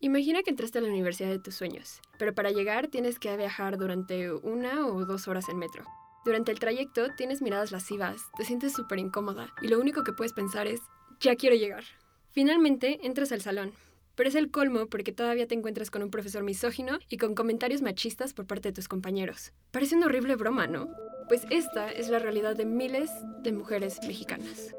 Imagina que entraste a la universidad de tus sueños, pero para llegar tienes que viajar durante una o dos horas en metro. Durante el trayecto tienes miradas lascivas, te sientes súper incómoda y lo único que puedes pensar es, ya quiero llegar. Finalmente entras al salón, pero es el colmo porque todavía te encuentras con un profesor misógino y con comentarios machistas por parte de tus compañeros. Parece una horrible broma, ¿no? Pues esta es la realidad de miles de mujeres mexicanas.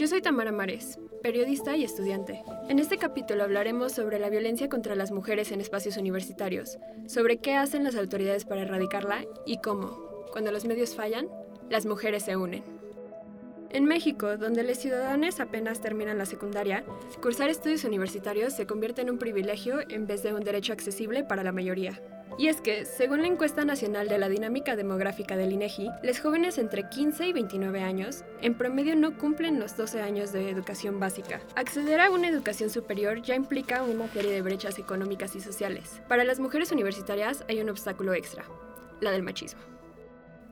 Yo soy Tamara Mares, periodista y estudiante. En este capítulo hablaremos sobre la violencia contra las mujeres en espacios universitarios, sobre qué hacen las autoridades para erradicarla y cómo, cuando los medios fallan, las mujeres se unen. En México, donde los ciudadanos apenas terminan la secundaria, cursar estudios universitarios se convierte en un privilegio en vez de un derecho accesible para la mayoría. Y es que, según la encuesta nacional de la dinámica demográfica del INEGI, los jóvenes entre 15 y 29 años en promedio no cumplen los 12 años de educación básica. Acceder a una educación superior ya implica una serie de brechas económicas y sociales. Para las mujeres universitarias hay un obstáculo extra, la del machismo.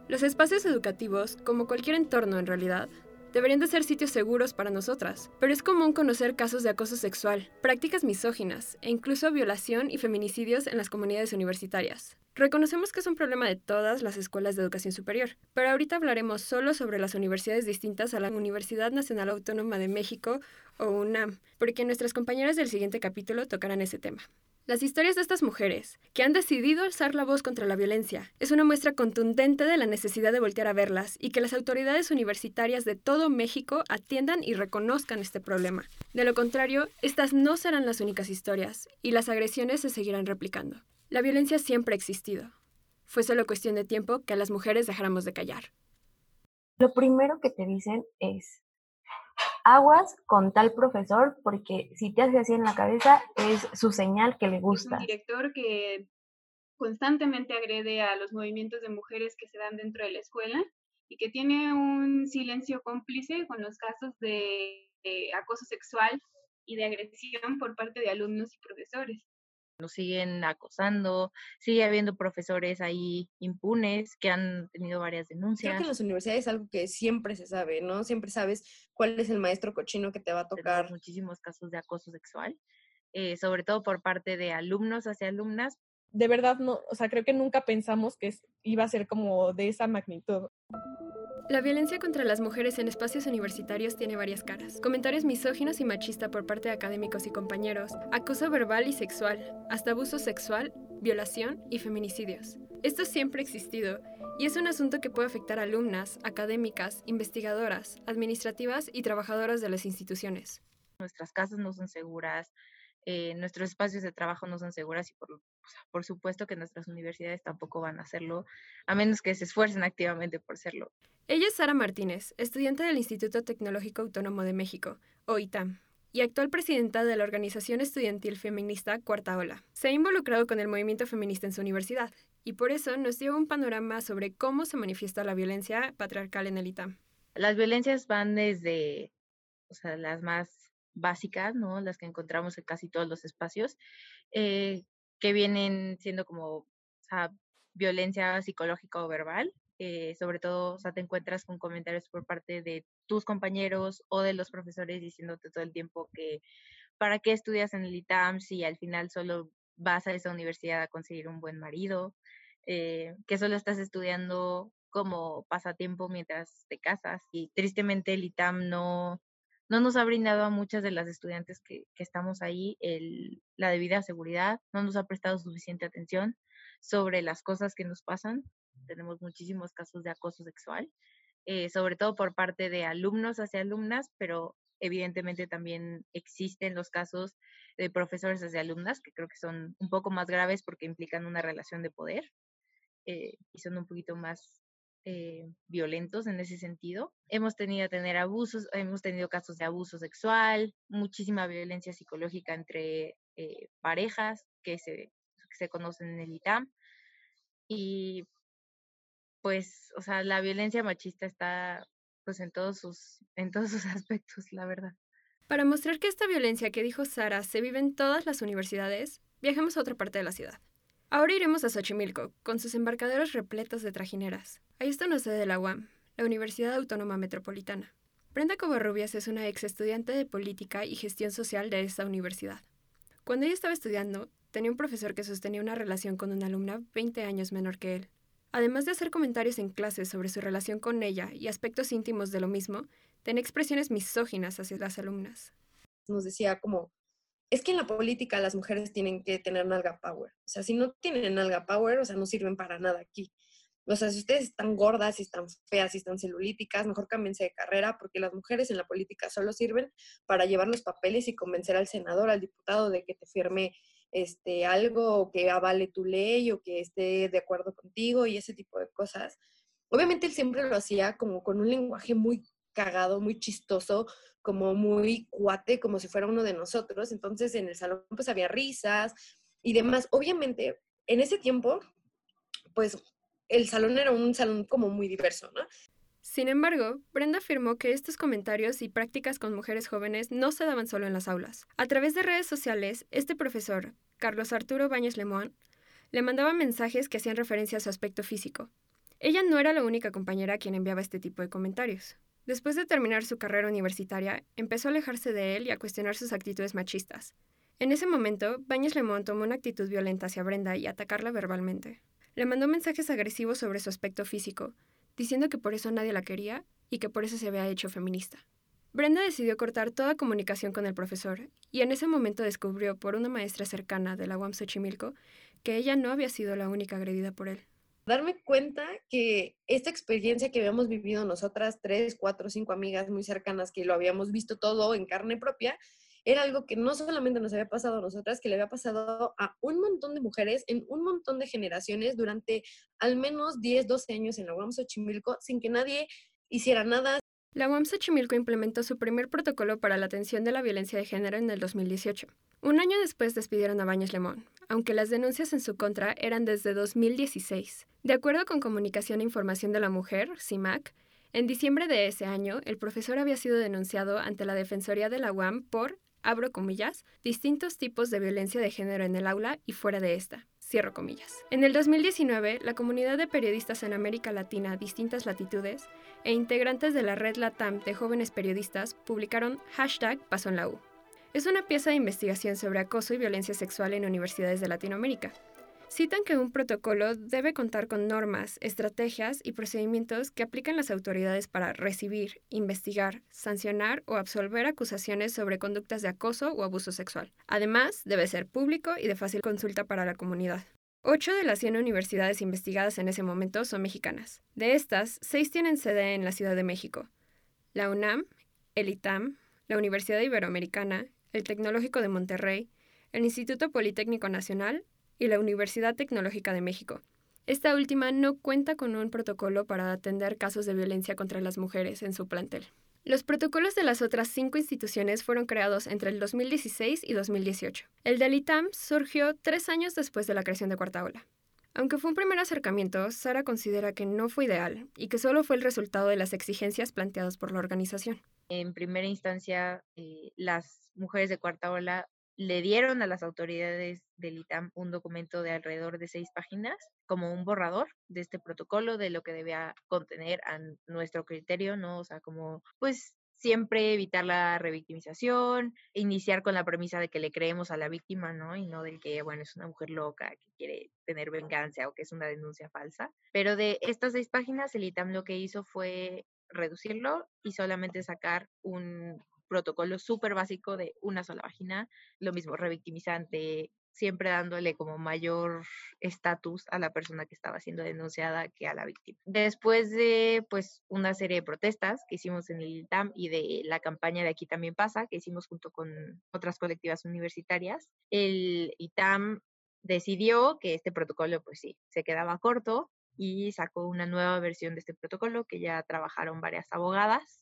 Los espacios educativos, como cualquier entorno en realidad, deberían de ser sitios seguros para nosotras, pero es común conocer casos de acoso sexual, prácticas misóginas e incluso violación y feminicidios en las comunidades universitarias. Reconocemos que es un problema de todas las escuelas de educación superior, pero ahorita hablaremos solo sobre las universidades distintas a la Universidad Nacional Autónoma de México o UNAM, porque nuestras compañeras del siguiente capítulo tocarán ese tema. Las historias de estas mujeres, que han decidido alzar la voz contra la violencia, es una muestra contundente de la necesidad de voltear a verlas y que las autoridades universitarias de todo México atiendan y reconozcan este problema. De lo contrario, estas no serán las únicas historias y las agresiones se seguirán replicando. La violencia siempre ha existido. Fue solo cuestión de tiempo que a las mujeres dejáramos de callar. Lo primero que te dicen es, aguas con tal profesor porque si te hace así en la cabeza es su señal que le gusta. un director que constantemente agrede a los movimientos de mujeres que se dan dentro de la escuela y que tiene un silencio cómplice con los casos de acoso sexual y de agresión por parte de alumnos y profesores nos siguen acosando, sigue habiendo profesores ahí impunes que han tenido varias denuncias. Creo que en las universidades es algo que siempre se sabe, ¿no? Siempre sabes cuál es el maestro cochino que te va a tocar. Muchísimos casos de acoso sexual, eh, sobre todo por parte de alumnos hacia alumnas. De verdad, no, o sea, creo que nunca pensamos que iba a ser como de esa magnitud. La violencia contra las mujeres en espacios universitarios tiene varias caras. Comentarios misóginos y machistas por parte de académicos y compañeros, acoso verbal y sexual, hasta abuso sexual, violación y feminicidios. Esto siempre ha existido y es un asunto que puede afectar a alumnas, académicas, investigadoras, administrativas y trabajadoras de las instituciones. Nuestras casas no son seguras, eh, nuestros espacios de trabajo no son seguras y por, por supuesto que nuestras universidades tampoco van a hacerlo, a menos que se esfuercen activamente por hacerlo. Ella es Sara Martínez, estudiante del Instituto Tecnológico Autónomo de México, o ITAM, y actual presidenta de la organización estudiantil feminista Cuarta Ola. Se ha involucrado con el movimiento feminista en su universidad, y por eso nos dio un panorama sobre cómo se manifiesta la violencia patriarcal en el ITAM. Las violencias van desde o sea, las más básicas, ¿no? Las que encontramos en casi todos los espacios, eh, que vienen siendo como violencia psicológica o verbal. Eh, sobre todo, o sea, te encuentras con comentarios por parte de tus compañeros o de los profesores diciéndote todo el tiempo que para qué estudias en el ITAM si al final solo vas a esa universidad a conseguir un buen marido, eh, que solo estás estudiando como pasatiempo mientras te casas. Y tristemente el ITAM no, no nos ha brindado a muchas de las estudiantes que, estamos ahí el, la debida seguridad, no nos ha prestado suficiente atención sobre las cosas que nos pasan. Tenemos muchísimos casos de acoso sexual, eh, sobre todo por parte de alumnos hacia alumnas, pero evidentemente también existen los casos de profesores hacia alumnas, que creo que son un poco más graves porque implican una relación de poder eh, y son un poquito más eh, violentos en ese sentido. Hemos tenido tener abusos, hemos tenido casos de abuso sexual, muchísima violencia psicológica entre eh, parejas que se, se conocen en el ITAM. Y pues, o sea, la violencia machista está pues en todos sus, en todos sus aspectos, la verdad. Para mostrar que esta violencia que dijo Sara se vive en todas las universidades, viajemos a otra parte de la ciudad. Ahora iremos a Xochimilco, con sus embarcaderos repletos de trajineras. Ahí está una sede de la UAM, la Universidad Autónoma Metropolitana. Brenda Covarrubias es una ex estudiante de Política y Gestión Social de esta universidad. Cuando ella estaba estudiando, tenía un profesor que sostenía una relación con una alumna 20 años menor que él. Además de hacer comentarios en clases sobre su relación con ella y aspectos íntimos de lo mismo, tenía expresiones misóginas hacia las alumnas. Nos decía como, es que en la política las mujeres tienen que tener nalga power. O sea, si no tienen nalga power, o sea, no sirven para nada aquí. O sea, si ustedes están gordas, si están feas, si están celulíticas, mejor cámbiense de carrera porque las mujeres en la política solo sirven para llevar los papeles y convencer al senador, al diputado de que te firme este, algo que avale tu ley o que esté de acuerdo contigo y ese tipo de cosas. Obviamente él siempre lo hacía como con un lenguaje muy cagado, muy chistoso, como muy cuate, como si fuera uno de nosotros. Entonces en el salón pues había risas y demás. Obviamente en ese tiempo pues el salón era un salón como muy diverso, ¿no? Sin embargo, Brenda afirmó que estos comentarios y prácticas con mujeres jóvenes no se daban solo en las aulas. A través de redes sociales, este profesor, Carlos Arturo Baños Lemón, le mandaba mensajes que hacían referencia a su aspecto físico. Ella no era la única compañera a quien enviaba este tipo de comentarios. Después de terminar su carrera universitaria, empezó a alejarse de él y a cuestionar sus actitudes machistas. En ese momento, Baños Lemón tomó una actitud violenta hacia Brenda y atacarla verbalmente. Le mandó mensajes agresivos sobre su aspecto físico, diciendo que por eso nadie la quería y que por eso se había hecho feminista. Brenda decidió cortar toda comunicación con el profesor y en ese momento descubrió por una maestra cercana de la UAM Xochimilco que ella no había sido la única agredida por él. Darme cuenta que esta experiencia que habíamos vivido nosotras, tres, cuatro, cinco amigas muy cercanas, que lo habíamos visto todo en carne propia, era algo que no solamente nos había pasado a nosotras, que le había pasado a un montón de mujeres en un montón de generaciones durante al menos 10, 12 años en la UAM Xochimilco, sin que nadie hiciera nada. La UAM Xochimilco implementó su primer protocolo para la atención de la violencia de género en el 2018. Un año después despidieron a Baños Lemón, aunque las denuncias en su contra eran desde 2016. De acuerdo con Comunicación e Información de la Mujer, CIMAC, en diciembre de ese año, el profesor había sido denunciado ante la Defensoría de la UAM por abro comillas, distintos tipos de violencia de género en el aula y fuera de esta. Cierro comillas. En el 2019, la comunidad de periodistas en América Latina, distintas latitudes, e integrantes de la red LATAM de jóvenes periodistas publicaron hashtag Paso en la U. Es una pieza de investigación sobre acoso y violencia sexual en universidades de Latinoamérica, citan que un protocolo debe contar con normas, estrategias y procedimientos que aplican las autoridades para recibir, investigar, sancionar o absolver acusaciones sobre conductas de acoso o abuso sexual. Además, debe ser público y de fácil consulta para la comunidad. Ocho de las 100 universidades investigadas en ese momento son mexicanas. De estas, seis tienen sede en la Ciudad de México. La UNAM, el ITAM, la Universidad Iberoamericana, el Tecnológico de Monterrey, el Instituto Politécnico Nacional y la Universidad Tecnológica de México. Esta última no cuenta con un protocolo para atender casos de violencia contra las mujeres en su plantel. Los protocolos de las otras cinco instituciones fueron creados entre el 2016 y 2018. El del ITAM surgió tres años después de la creación de Cuarta Ola. Aunque fue un primer acercamiento, Sara considera que no fue ideal y que solo fue el resultado de las exigencias planteadas por la organización. En primera instancia, eh, las mujeres de Cuarta Ola le dieron a las autoridades del ITAM un documento de alrededor de seis páginas como un borrador de este protocolo, de lo que debía contener a nuestro criterio, ¿no? O sea, como pues siempre evitar la revictimización, iniciar con la premisa de que le creemos a la víctima, ¿no? Y no del que, bueno, es una mujer loca que quiere tener venganza o que es una denuncia falsa. Pero de estas seis páginas, el ITAM lo que hizo fue reducirlo y solamente sacar un protocolo súper básico de una sola vagina, lo mismo, revictimizante, siempre dándole como mayor estatus a la persona que estaba siendo denunciada que a la víctima. Después de pues una serie de protestas que hicimos en el ITAM y de la campaña de aquí también pasa, que hicimos junto con otras colectivas universitarias, el ITAM decidió que este protocolo pues sí, se quedaba corto y sacó una nueva versión de este protocolo que ya trabajaron varias abogadas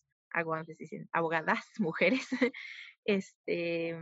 dicen abogadas, mujeres, este,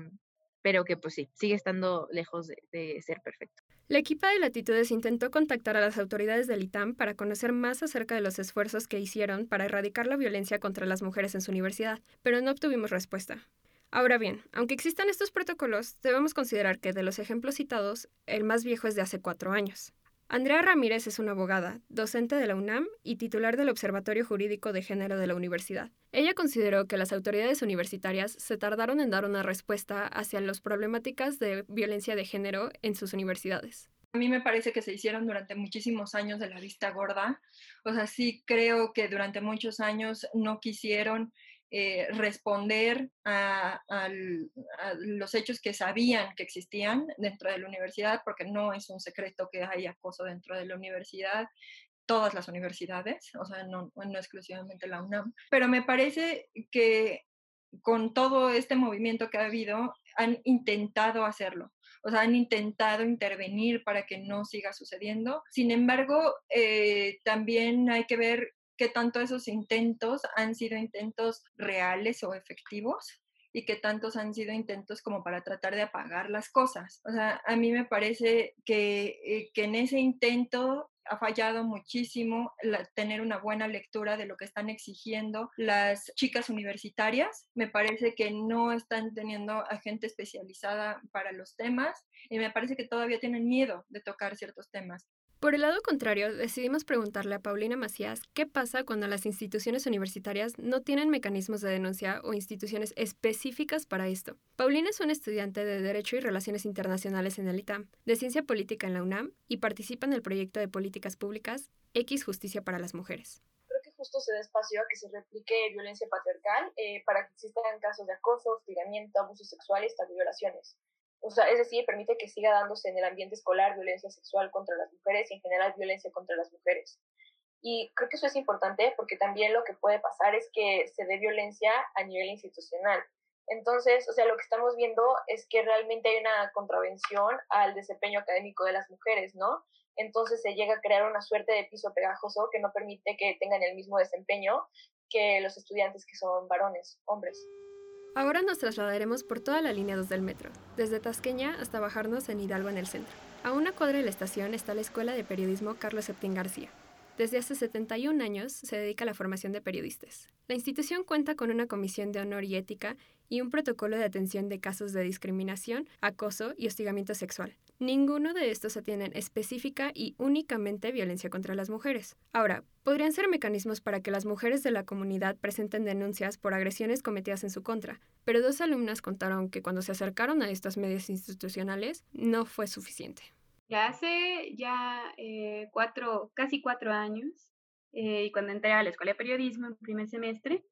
pero que pues sí, sigue estando lejos de, ser perfecto. La equipa de Latitudes intentó contactar a las autoridades del ITAM para conocer más acerca de los esfuerzos que hicieron para erradicar la violencia contra las mujeres en su universidad, pero no obtuvimos respuesta. Ahora bien, aunque existan estos protocolos, debemos considerar que de los ejemplos citados, el más viejo es de hace cuatro años. Andrea Ramírez es una abogada, docente de la UNAM y titular del Observatorio Jurídico de Género de la universidad. Ella consideró que las autoridades universitarias se tardaron en dar una respuesta hacia las problemáticas de violencia de género en sus universidades. A mí me parece que se hicieron durante muchísimos años de la vista gorda. O sea, sí creo que durante muchos años no quisieron eh, responder a, los hechos que sabían que existían dentro de la universidad, porque no es un secreto que hay acoso dentro de la universidad, todas las universidades, o sea, no, no exclusivamente la UNAM. Pero me parece que con todo este movimiento que ha habido, han intentado hacerlo o sea, han intentado intervenir para que no siga sucediendo. Sin embargo, eh, también hay que ver qué tanto esos intentos han sido intentos reales o efectivos y qué tantos han sido intentos como para tratar de apagar las cosas. O sea, a mí me parece que, eh, que en ese intento ha fallado muchísimo tener una buena lectura de lo que están exigiendo las chicas universitarias. Me parece que no están teniendo a gente especializada para los temas y me parece que todavía tienen miedo de tocar ciertos temas. Por el lado contrario, decidimos preguntarle a Paulina Macías qué pasa cuando las instituciones universitarias no tienen mecanismos de denuncia o instituciones específicas para esto. Paulina es una estudiante de Derecho y Relaciones Internacionales en el ITAM, de Ciencia Política en la UNAM y participa en el proyecto de políticas públicas X Justicia para las Mujeres Creo que justo se da espacio a que se replique violencia patriarcal eh, para que existan casos de acoso, hostigamiento, abusos sexuales, hasta violaciones o sea, es decir, permite que siga dándose en el ambiente escolar violencia sexual contra las mujeres y en general violencia contra las mujeres. Y creo que eso es importante porque también lo que puede pasar es que se dé violencia a nivel institucional. Entonces, o sea, lo que estamos viendo es que realmente hay una contravención al desempeño académico de las mujeres, ¿no? Entonces se llega a crear una suerte de piso pegajoso que no permite que tengan el mismo desempeño que los estudiantes que son varones, hombres. Ahora nos trasladaremos por toda la línea 2 del metro, desde Tasqueña hasta bajarnos en Hidalgo en el centro. A una cuadra de la estación está la Escuela de Periodismo Carlos Septín García. Desde hace 71 años se dedica a la formación de periodistas. La institución cuenta con una comisión de honor y ética y un protocolo de atención de casos de discriminación, acoso y hostigamiento sexual. Ninguno de estos atienden específica y únicamente violencia contra las mujeres. Ahora, podrían ser mecanismos para que las mujeres de la comunidad presenten denuncias por agresiones cometidas en su contra, pero dos alumnas contaron que cuando se acercaron a estos medios institucionales no fue suficiente. Ya hace ya eh, cuatro, casi cuatro años, eh, y cuando entré a la escuela de periodismo en primer semestre,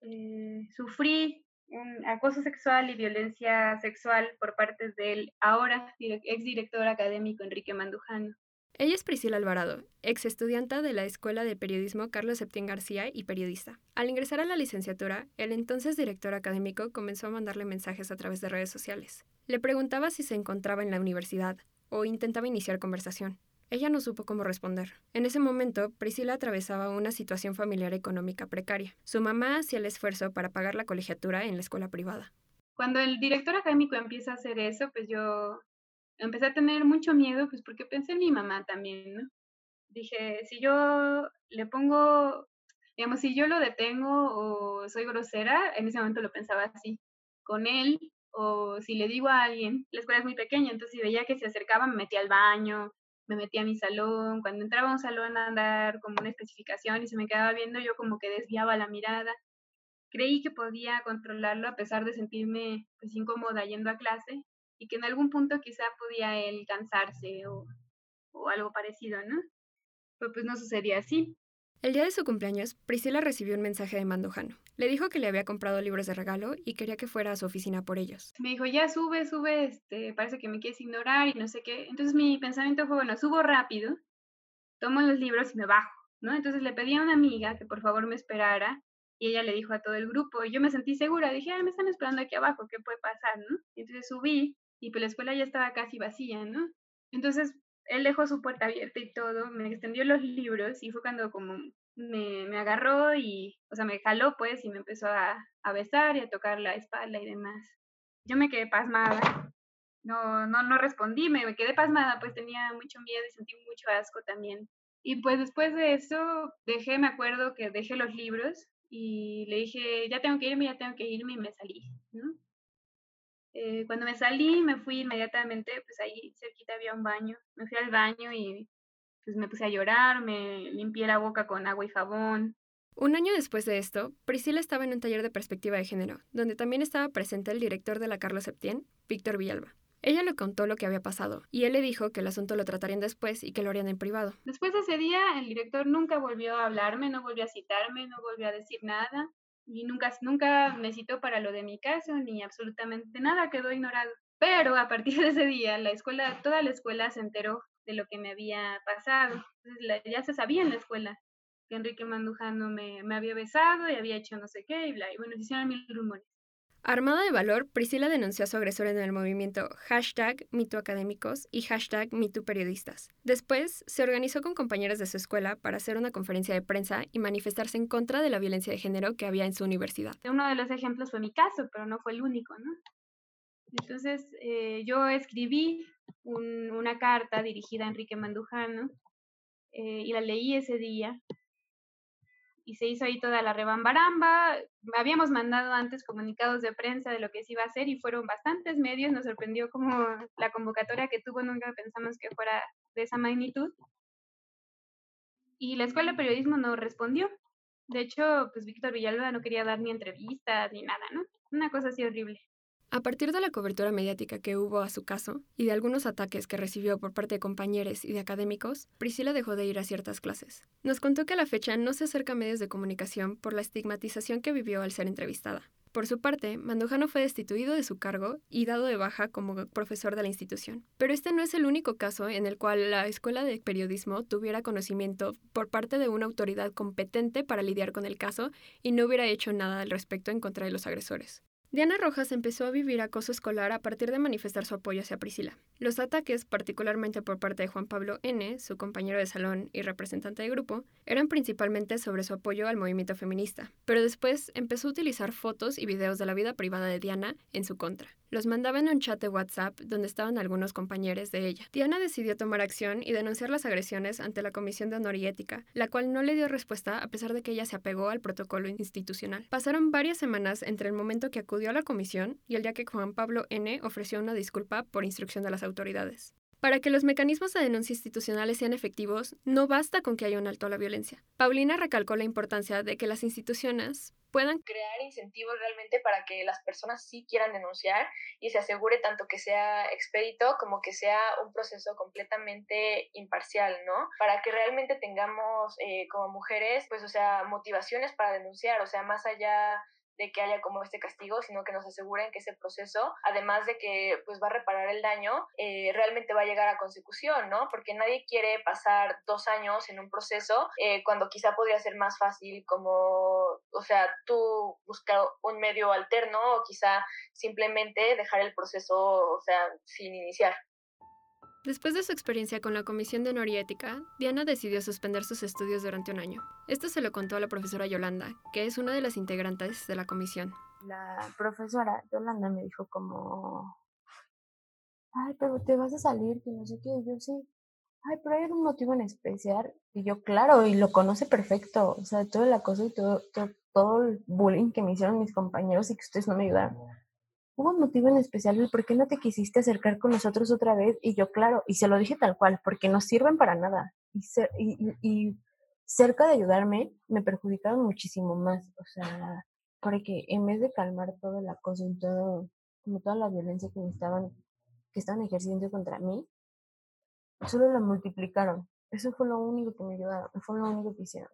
eh, sufrí un acoso sexual y violencia sexual por parte del ahora exdirector académico Enrique Mandujano. Ella es Priscila Alvarado, ex estudiante de la Escuela de Periodismo Carlos Septién García y periodista. Al ingresar a la licenciatura, el entonces director académico comenzó a mandarle mensajes a través de redes sociales. Le preguntaba si se encontraba en la universidad o intentaba iniciar conversación. Ella no supo cómo responder. En ese momento, Priscila atravesaba una situación familiar económica precaria. Su mamá hacía el esfuerzo para pagar la colegiatura en la escuela privada. Cuando el director académico empieza a hacer eso, pues yo empecé a tener mucho miedo, pues porque pensé en mi mamá también, ¿no? Dije, si yo le pongo, digamos, si yo lo detengo o soy grosera, en ese momento lo pensaba así, con él, o si le digo a alguien, la escuela es muy pequeña, entonces si veía que se acercaba, me metía al baño, me metí a mi salón, cuando entraba a un salón a andar como una especificación y se me quedaba viendo, yo como que desviaba la mirada. Creí que podía controlarlo a pesar de sentirme pues incómoda yendo a clase y que en algún punto quizá podía él cansarse o, o algo parecido, ¿no? Pero pues no sucedía así. El día de su cumpleaños, Priscila recibió un mensaje de Mandujano. Le dijo que le había comprado libros de regalo y quería que fuera a su oficina por ellos. Me dijo, ya sube, sube, este, parece que me quieres ignorar y no sé qué. Entonces mi pensamiento fue, bueno, subo rápido, tomo los libros y me bajo, ¿no? Entonces le pedí a una amiga que por favor me esperara y ella le dijo a todo el grupo y yo me sentí segura, dije, ah, me están esperando aquí abajo, ¿qué puede pasar, no? Entonces subí y pues la escuela ya estaba casi vacía, ¿no? Entonces él dejó su puerta abierta y todo, me extendió los libros y fue cuando como me, me agarró y, o sea, me jaló pues y me empezó a, a besar y a tocar la espalda y demás. Yo me quedé pasmada, no, no, no respondí, me, quedé pasmada, pues tenía mucho miedo y sentí mucho asco también. Y pues después de eso dejé, me acuerdo que dejé los libros y le dije, ya tengo que irme, ya tengo que irme y me salí. Eh, cuando me salí, me fui inmediatamente, pues ahí cerquita había un baño. Me fui al baño y pues me puse a llorar, me limpié la boca con agua y jabón. Un año después de esto, Priscila estaba en un taller de perspectiva de género, donde también estaba presente el director de la Carlos Septién, Víctor Villalba. Ella le contó lo que había pasado y él le dijo que el asunto lo tratarían después y que lo harían en privado. Después de ese día, el director nunca volvió a hablarme, no volvió a citarme, no volvió a decir nada y nunca, nunca me citó para lo de mi caso ni absolutamente nada, quedó ignorado. Pero a partir de ese día, la escuela, toda la escuela se enteró de lo que me había pasado. ya se sabía en la escuela que Enrique Mandujano me, me, había besado y había hecho no sé qué y bla. Y bueno, se hicieron mil rumores. Armada de valor, Priscila denunció a su agresor en el movimiento hashtag MeTooAcadémicos y hashtag MeTooPeriodistas. Después, se organizó con compañeras de su escuela para hacer una conferencia de prensa y manifestarse en contra de la violencia de género que había en su universidad. Uno de los ejemplos fue mi caso, pero no fue el único, ¿no? Entonces, eh, yo escribí una carta dirigida a Enrique Mandujano eh, y la leí ese día y se hizo ahí toda la rebambaramba. Habíamos mandado antes comunicados de prensa de lo que se iba a hacer y fueron bastantes medios. Nos sorprendió como la convocatoria que tuvo, nunca pensamos que fuera de esa magnitud. Y la Escuela de Periodismo no respondió. De hecho, pues Víctor Villalba no quería dar ni entrevistas ni nada, ¿no? Una cosa así horrible. A partir de la cobertura mediática que hubo a su caso y de algunos ataques que recibió por parte de compañeros y de académicos, Priscila dejó de ir a ciertas clases. Nos contó que a la fecha no se acerca a medios de comunicación por la estigmatización que vivió al ser entrevistada. Por su parte, Mandujano fue destituido de su cargo y dado de baja como profesor de la institución. Pero este no es el único caso en el cual la Escuela de Periodismo tuviera conocimiento por parte de una autoridad competente para lidiar con el caso y no hubiera hecho nada al respecto en contra de los agresores. Diana Rojas empezó a vivir acoso escolar a partir de manifestar su apoyo hacia Priscila. Los ataques, particularmente por parte de Juan Pablo N., su compañero de salón y representante de grupo, eran principalmente sobre su apoyo al movimiento feminista, pero después empezó a utilizar fotos y videos de la vida privada de Diana en su contra. Los mandaba en un chat de WhatsApp donde estaban algunos compañeros de ella. Diana decidió tomar acción y denunciar las agresiones ante la Comisión de Honor y Ética, la cual no le dio respuesta a pesar de que ella se apegó al protocolo institucional. Pasaron varias semanas entre el momento que acudió a la comisión y el día que Juan Pablo N. ofreció una disculpa por instrucción de las autoridades. Para que los mecanismos de denuncia institucionales sean efectivos, no basta con que haya un alto a la violencia. Paulina recalcó la importancia de que las instituciones puedan crear incentivos realmente para que las personas sí quieran denunciar y se asegure tanto que sea expedito como que sea un proceso completamente imparcial, ¿no? Para que realmente tengamos eh, como mujeres, pues, o sea, motivaciones para denunciar, o sea, más allá de que haya como este castigo, sino que nos aseguren que ese proceso, además de que pues va a reparar el daño, eh, realmente va a llegar a consecución, ¿no? Porque nadie quiere pasar dos años en un proceso eh, cuando quizá podría ser más fácil como, o sea, tú buscar un medio alterno o quizá simplemente dejar el proceso, o sea, sin iniciar. Después de su experiencia con la Comisión de Honor Ética, Diana decidió suspender sus estudios durante un año. Esto se lo contó a la profesora Yolanda, que es una de las integrantes de la comisión. La profesora Yolanda me dijo como, ay, pero te vas a salir, que no sé qué, yo sí. Ay, pero hay un motivo en especial. Y yo, claro, y lo conoce perfecto. O sea, todo el acoso y todo, todo, todo el bullying que me hicieron mis compañeros y que ustedes no me ayudaron hubo un motivo en especial por qué no te quisiste acercar con nosotros otra vez. Y yo, claro, y se lo dije tal cual, porque no sirven para nada. Y, y, cerca de ayudarme, me perjudicaron muchísimo más. O sea, porque en vez de calmar todo el acoso y todo, como toda la violencia que me estaban, que estaban ejerciendo contra mí, solo la multiplicaron. Eso fue lo único que me ayudaron, fue lo único que hicieron.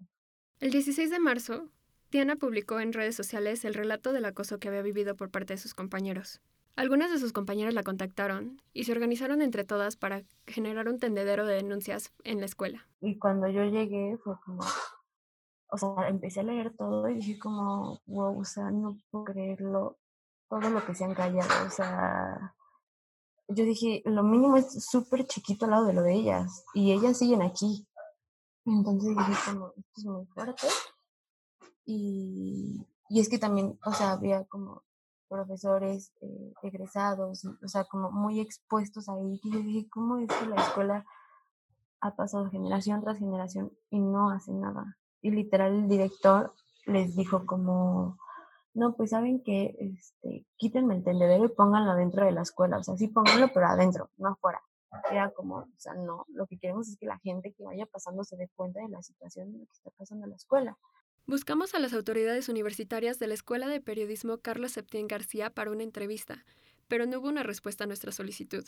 El 16 de marzo, Diana publicó en redes sociales el relato del acoso que había vivido por parte de sus compañeros. Algunas de sus compañeras la contactaron y se organizaron entre todas para generar un tendedero de denuncias en la escuela. Y cuando yo llegué fue como, o sea, empecé a leer todo y dije como, wow, o sea, no puedo creerlo, todo lo que se han callado, o sea, yo dije, lo mínimo es súper chiquito al lado de lo de ellas y ellas siguen aquí. Entonces dije como, esto es muy fuerte y, y es que también, o sea, había como profesores eh, egresados, o sea, como muy expuestos ahí. Y yo dije, ¿cómo es que la escuela ha pasado generación tras generación y no hace nada? Y literal el director les dijo como, no, pues saben que, este, quítenme el tendedero y pónganlo dentro de la escuela, o sea, sí pónganlo, pero adentro, no afuera. Era como, o sea, no, lo que queremos es que la gente que vaya pasando se dé cuenta de la situación de lo que está pasando en la escuela. Buscamos a las autoridades universitarias de la Escuela de Periodismo Carlos Septién García para una entrevista, pero no hubo una respuesta a nuestra solicitud.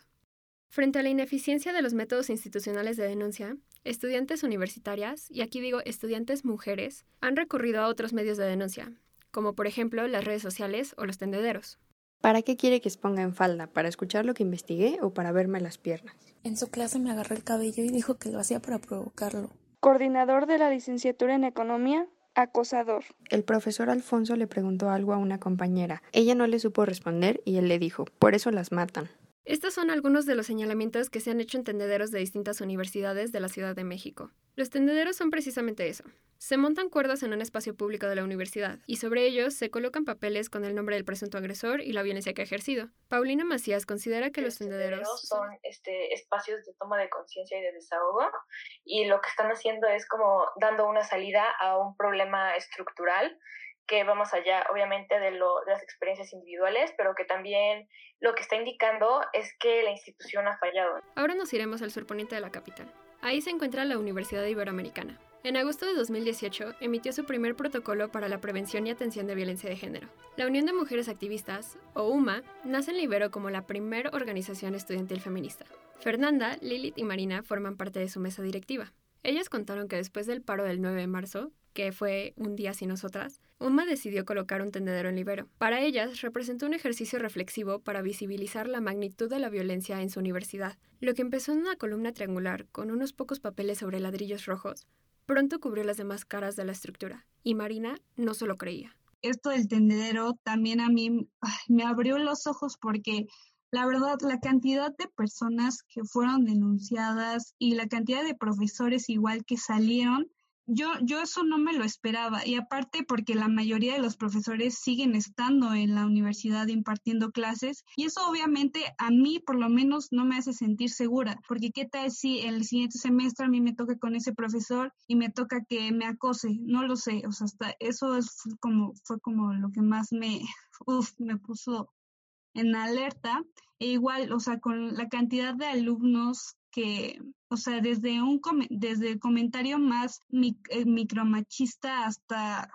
Frente a la ineficiencia de los métodos institucionales de denuncia, estudiantes universitarias, y aquí digo estudiantes mujeres, han recurrido a otros medios de denuncia, como por ejemplo las redes sociales o los tendederos. ¿Para qué quiere que exponga en falda? ¿Para escuchar lo que investigué o para verme las piernas? En su clase me agarró el cabello y dijo que lo hacía para provocarlo. Coordinador de la licenciatura en Economía, acosador. El profesor Alfonso le preguntó algo a una compañera. Ella no le supo responder y él le dijo, por eso las matan. Estos son algunos de los señalamientos que se han hecho en tendederos de distintas universidades de la Ciudad de México. Los tendederos son precisamente eso. Se montan cuerdas en un espacio público de la universidad y sobre ellos se colocan papeles con el nombre del presunto agresor y la violencia que ha ejercido. Paulina Macías considera que los tendederos son este, espacios de toma de conciencia y de desahogo y lo que están haciendo es como dando una salida a un problema estructural que va más allá, obviamente, de las experiencias individuales, pero que también lo que está indicando es que la institución ha fallado. Ahora nos iremos al surponiente de la capital. Ahí se encuentra la Universidad Iberoamericana. En agosto de 2018 emitió su primer protocolo para la prevención y atención de violencia de género. La Unión de Mujeres Activistas, o UMA, nace en Libero como la primera organización estudiantil feminista. Fernanda, Lilith y Marina forman parte de su mesa directiva. Ellas contaron que después del paro del 9 de marzo, que fue un día sin nosotras, UMA decidió colocar un tendedero en Libero. Para ellas, representó un ejercicio reflexivo para visibilizar la magnitud de la violencia en su universidad. Lo que empezó en una columna triangular con unos pocos papeles sobre ladrillos rojos, pronto cubrió las demás caras de la estructura, y Marina no se lo creía. Esto del tendedero también a mí me abrió los ojos porque la verdad, la cantidad de personas que fueron denunciadas y la cantidad de profesores igual que salieron yo, yo eso no me lo esperaba. Y aparte porque la mayoría de los profesores siguen estando en la universidad impartiendo clases. Y eso obviamente a mí por lo menos no me hace sentir segura. Porque qué tal si el siguiente semestre a mí me toca con ese profesor y me toca que me acose. No lo sé. O sea, hasta eso es como, fue como lo que más me, uf, me puso en alerta. E igual, o sea, con la cantidad de alumnos que, o sea, desde un desde el comentario más eh, micromachista hasta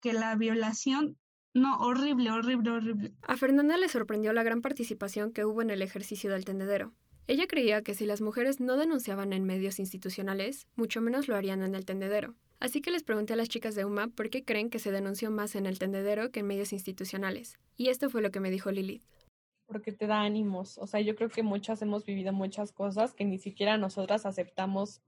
que la violación no, horrible, horrible, horrible. A Fernanda le sorprendió la gran participación que hubo en el ejercicio del tendedero. Ella creía que si las mujeres no denunciaban en medios institucionales, mucho menos lo harían en el tendedero. Así que les pregunté a las chicas de UMA por qué creen que se denunció más en el tendedero que en medios institucionales. Y esto fue lo que me dijo Lilith porque te da ánimos. O sea, yo creo que muchas hemos vivido muchas cosas que ni siquiera nosotras aceptamos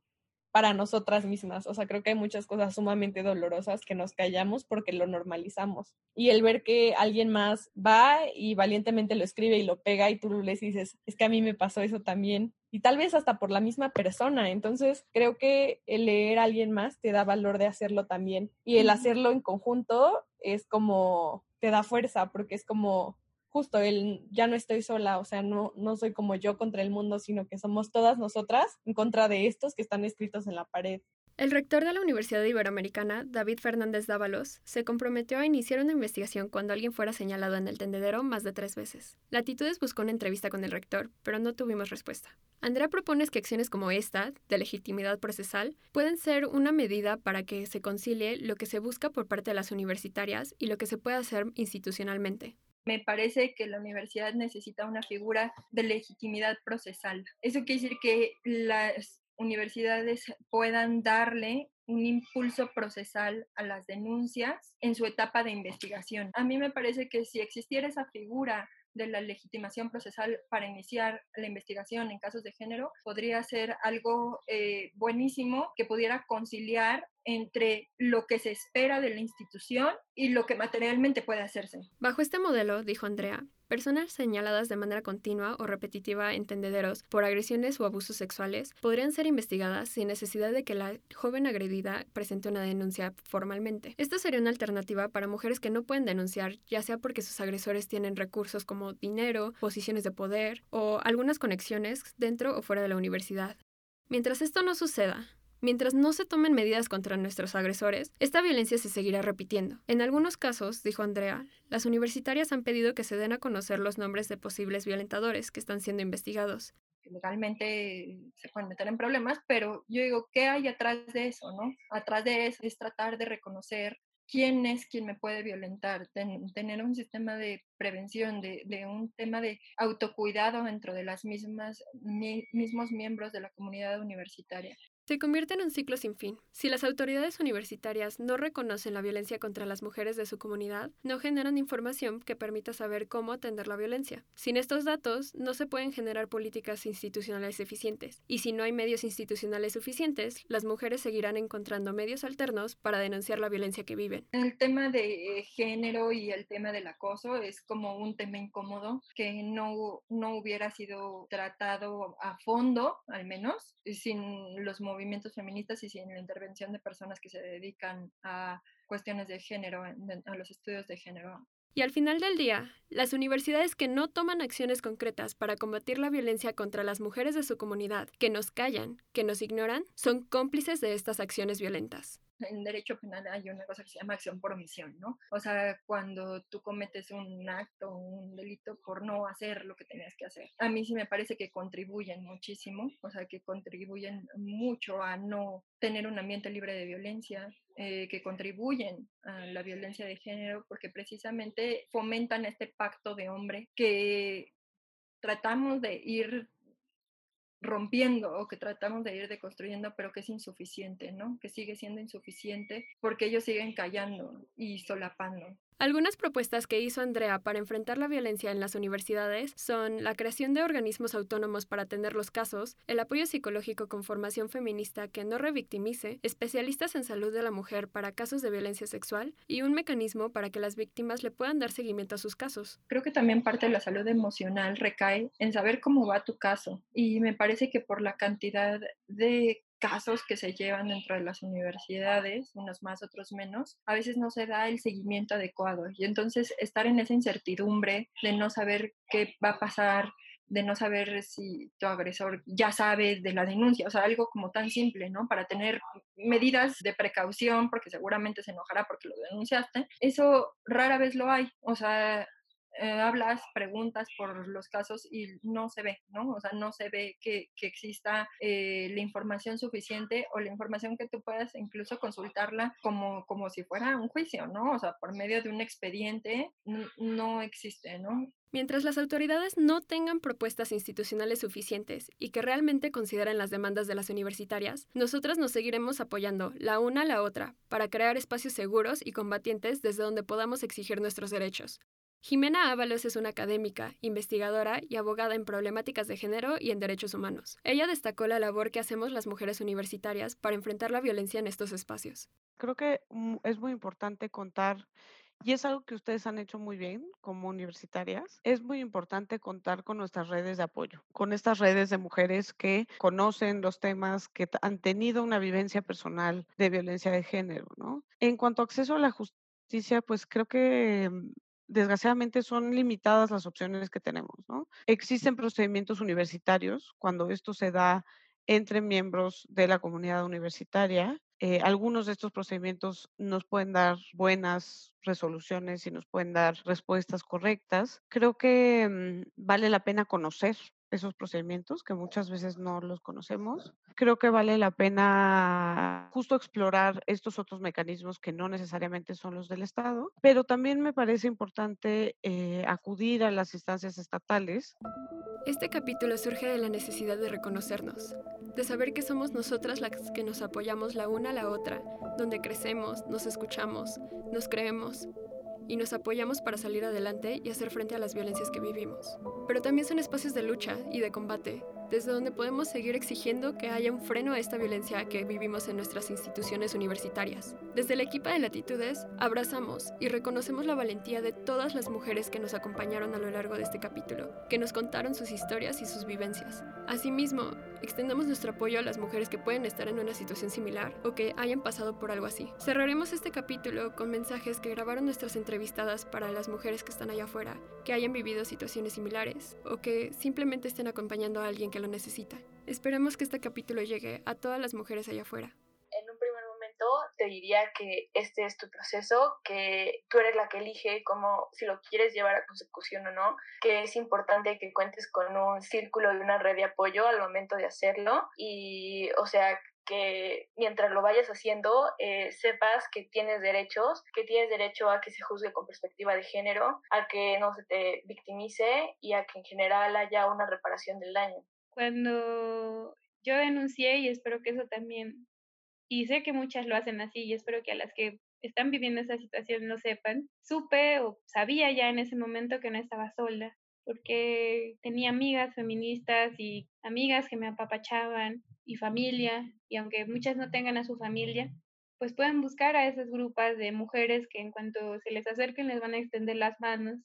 para nosotras mismas. O sea, creo que hay muchas cosas sumamente dolorosas que nos callamos porque lo normalizamos. Y el ver que alguien más va y valientemente lo escribe y lo pega y tú le dices, es que a mí me pasó eso también. Y tal vez hasta por la misma persona. Entonces, creo que el leer a alguien más te da valor de hacerlo también. Y el hacerlo en conjunto es como, te da fuerza porque es como, justo el ya no estoy sola, o sea, no, no soy como yo contra el mundo, sino que somos todas nosotras en contra de estos que están escritos en la pared. El rector de la Universidad Iberoamericana, David Fernández Dávalos, se comprometió a iniciar una investigación cuando alguien fuera señalado en el tendedero más de tres veces. Latitudes buscó una entrevista con el rector, pero no tuvimos respuesta. Andrea propone que acciones como esta, de legitimidad procesal, pueden ser una medida para que se concilie lo que se busca por parte de las universitarias y lo que se puede hacer institucionalmente me parece que la universidad necesita una figura de legitimidad procesal. Eso quiere decir que las universidades puedan darle un impulso procesal a las denuncias en su etapa de investigación. A mí me parece que si existiera esa figura de la legitimación procesal para iniciar la investigación en casos de género podría ser algo eh, buenísimo que pudiera conciliar entre lo que se espera de la institución y lo que materialmente puede hacerse. Bajo este modelo, dijo Andrea, personas señaladas de manera continua o repetitiva en tendederos por agresiones o abusos sexuales podrían ser investigadas sin necesidad de que la joven agredida presente una denuncia formalmente. Esta sería una alternativa para mujeres que no pueden denunciar, ya sea porque sus agresores tienen recursos como dinero, posiciones de poder o algunas conexiones dentro o fuera de la universidad. Mientras esto no suceda, Mientras no se tomen medidas contra nuestros agresores, esta violencia se seguirá repitiendo. En algunos casos, dijo Andrea, las universitarias han pedido que se den a conocer los nombres de posibles violentadores que están siendo investigados. Legalmente se pueden meter en problemas, pero yo digo, ¿qué hay atrás de eso? ¿no? Atrás de eso es tratar de reconocer quién es quien me puede violentar, tener un sistema de prevención, de, un tema de autocuidado dentro de las mismas mismos miembros de la comunidad universitaria se convierte en un ciclo sin fin. Si las autoridades universitarias no reconocen la violencia contra las mujeres de su comunidad, no generan información que permita saber cómo atender la violencia. Sin estos datos, no se pueden generar políticas institucionales eficientes. Y si no hay medios institucionales suficientes, las mujeres seguirán encontrando medios alternos para denunciar la violencia que viven. El tema de género y el tema del acoso es como un tema incómodo que no, no hubiera sido tratado a fondo, al menos, sin los movimientos movimientos feministas y sin la intervención de personas que se dedican a cuestiones de género, a los estudios de género. Y al final del día, las universidades que no toman acciones concretas para combatir la violencia contra las mujeres de su comunidad, que nos callan, que nos ignoran, son cómplices de estas acciones violentas en derecho penal hay una cosa que se llama acción por omisión, ¿no? O sea, cuando tú cometes un acto, un delito por no hacer lo que tenías que hacer. A mí sí me parece que contribuyen muchísimo, o sea, que contribuyen mucho a no tener un ambiente libre de violencia, eh, que contribuyen a la violencia de género, porque precisamente fomentan este pacto de hombre que tratamos de ir rompiendo o que tratamos de ir deconstruyendo, pero que es insuficiente, ¿no? Que sigue siendo insuficiente porque ellos siguen callando y solapando. Algunas propuestas que hizo Andrea para enfrentar la violencia en las universidades son la creación de organismos autónomos para atender los casos, el apoyo psicológico con formación feminista que no revictimice, especialistas en salud de la mujer para casos de violencia sexual y un mecanismo para que las víctimas le puedan dar seguimiento a sus casos. Creo que también parte de la salud emocional recae en saber cómo va tu caso y me parece que por la cantidad de casos que se llevan dentro de las universidades, unos más, otros menos, a veces no se da el seguimiento adecuado. Y entonces estar en esa incertidumbre de no saber qué va a pasar, de no saber si tu agresor ya sabe de la denuncia, o sea, algo como tan simple, ¿no? Para tener medidas de precaución, porque seguramente se enojará porque lo denunciaste, eso rara vez lo hay, o sea, eh, hablas, preguntas por los casos y no se ve, ¿no? O sea, no se ve que, que exista eh, la información suficiente o la información que tú puedas incluso consultarla como, como si fuera un juicio, ¿no? O sea, por medio de un expediente no existe, ¿no? Mientras las autoridades no tengan propuestas institucionales suficientes y que realmente consideren las demandas de las universitarias, nosotras nos seguiremos apoyando la una a la otra para crear espacios seguros y combatientes desde donde podamos exigir nuestros derechos. Jimena Ábalos es una académica, investigadora y abogada en problemáticas de género y en derechos humanos. Ella destacó la labor que hacemos las mujeres universitarias para enfrentar la violencia en estos espacios. Creo que es muy importante contar y es algo que ustedes han hecho muy bien como universitarias. Es muy importante contar con nuestras redes de apoyo, con estas redes de mujeres que conocen los temas, que han tenido una vivencia personal de violencia de género, ¿no? En cuanto a acceso a la justicia, pues creo que mm, desgraciadamente son limitadas las opciones que tenemos, ¿no? Existen procedimientos universitarios cuando esto se da entre miembros de la comunidad universitaria. Eh, algunos de estos procedimientos nos pueden dar buenas resoluciones y nos pueden dar respuestas correctas. Creo que mm, vale la pena conocer esos procedimientos que muchas veces no los conocemos. Creo que vale la pena justo explorar estos otros mecanismos que no necesariamente son los del Estado, pero también me parece importante eh, acudir a las instancias estatales. Este capítulo surge de la necesidad de reconocernos, de saber que somos nosotras las que nos apoyamos la una a la otra, donde crecemos, nos escuchamos, nos creemos y nos apoyamos para salir adelante y hacer frente a las violencias que vivimos. Pero también son espacios de lucha y de combate desde donde podemos seguir exigiendo que haya un freno a esta violencia que vivimos en nuestras instituciones universitarias. Desde el equipo de Latitudes, abrazamos y reconocemos la valentía de todas las mujeres que nos acompañaron a lo largo de este capítulo, que nos contaron sus historias y sus vivencias. Asimismo, extendemos nuestro apoyo a las mujeres que pueden estar en una situación similar o que hayan pasado por algo así. Cerraremos este capítulo con mensajes que grabaron nuestras entrevistadas para las mujeres que están allá afuera, que hayan vivido situaciones similares o que simplemente estén acompañando a alguien que que lo necesita. Esperemos que este capítulo llegue a todas las mujeres allá afuera. En un primer momento te diría que este es tu proceso, que tú eres la que elige cómo, si lo quieres llevar a consecución o no, que es importante que cuentes con un círculo y una red de apoyo al momento de hacerlo y, o sea, que mientras lo vayas haciendo eh, sepas que tienes derechos, que tienes derecho a que se juzgue con perspectiva de género, a que no se te victimice y a que en general haya una reparación del daño. Cuando yo denuncié y espero que eso también, y sé que muchas lo hacen así y espero que a las que están viviendo esa situación lo sepan, supe o sabía ya en ese momento que no estaba sola, porque tenía amigas feministas y amigas que me apapachaban y familia, y aunque muchas no tengan a su familia, pues pueden buscar a esas grupos de mujeres que en cuanto se les acerquen les van a extender las manos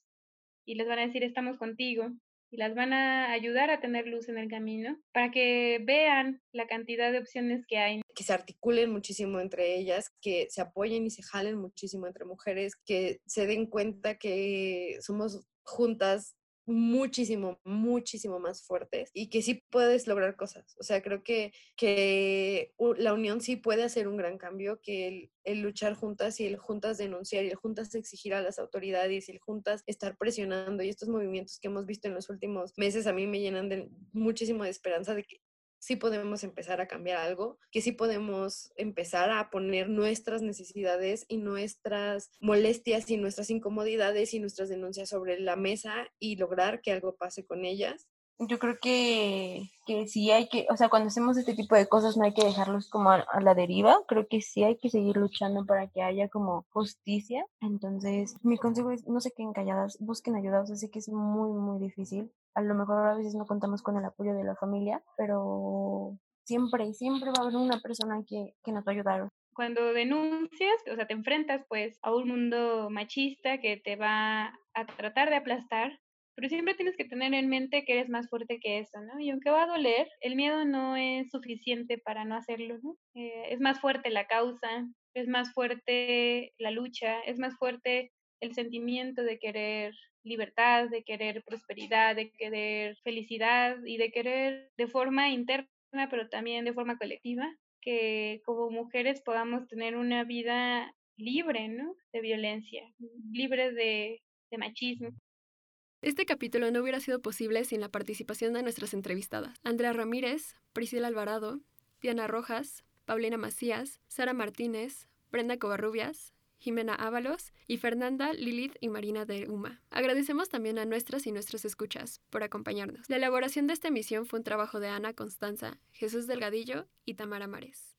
y les van a decir estamos contigo y las van a ayudar a tener luz en el camino para que vean la cantidad de opciones que hay. Que se articulen muchísimo entre ellas, que se apoyen y se jalen muchísimo entre mujeres, que se den cuenta que somos juntas muchísimo, muchísimo más fuertes y que sí puedes lograr cosas. O sea, creo que, que la unión sí puede hacer un gran cambio, que el, luchar juntas y el juntas denunciar y el juntas exigir a las autoridades y el juntas estar presionando y estos movimientos que hemos visto en los últimos meses a mí me llenan de muchísimo de esperanza de que sí podemos empezar a cambiar algo, que sí podemos empezar a poner nuestras necesidades y nuestras molestias y nuestras incomodidades y nuestras denuncias sobre la mesa y lograr que algo pase con ellas yo creo que, que sí hay que, o sea, cuando hacemos este tipo de cosas no hay que dejarlos como a, la deriva, creo que sí hay que seguir luchando para que haya como justicia. Entonces, mi consejo es, no se queden calladas, busquen ayuda, o sea, sé que es muy, muy difícil. A lo mejor a veces no contamos con el apoyo de la familia, pero siempre, siempre va a haber una persona que, que nos va a ayudar. Cuando denuncias, o sea, te enfrentas pues a un mundo machista que te va a tratar de aplastar, pero siempre tienes que tener en mente que eres más fuerte que eso, ¿no? Y aunque va a doler, el miedo no es suficiente para no hacerlo, ¿no? Eh, es más fuerte la causa, es más fuerte la lucha, es más fuerte el sentimiento de querer libertad, de querer prosperidad, de querer felicidad y de querer de forma interna, pero también de forma colectiva, que como mujeres podamos tener una vida libre, ¿no? De violencia, libre de, de machismo. Este capítulo no hubiera sido posible sin la participación de nuestras entrevistadas. Andrea Ramírez, Priscila Alvarado, Diana Rojas, Paulina Macías, Sara Martínez, Brenda Covarrubias, Jimena Ábalos y Fernanda, Lilith y Marina de Uma. Agradecemos también a nuestras y nuestros escuchas por acompañarnos. La elaboración de esta emisión fue un trabajo de Ana Constanza, Jesús Delgadillo y Tamara Mares.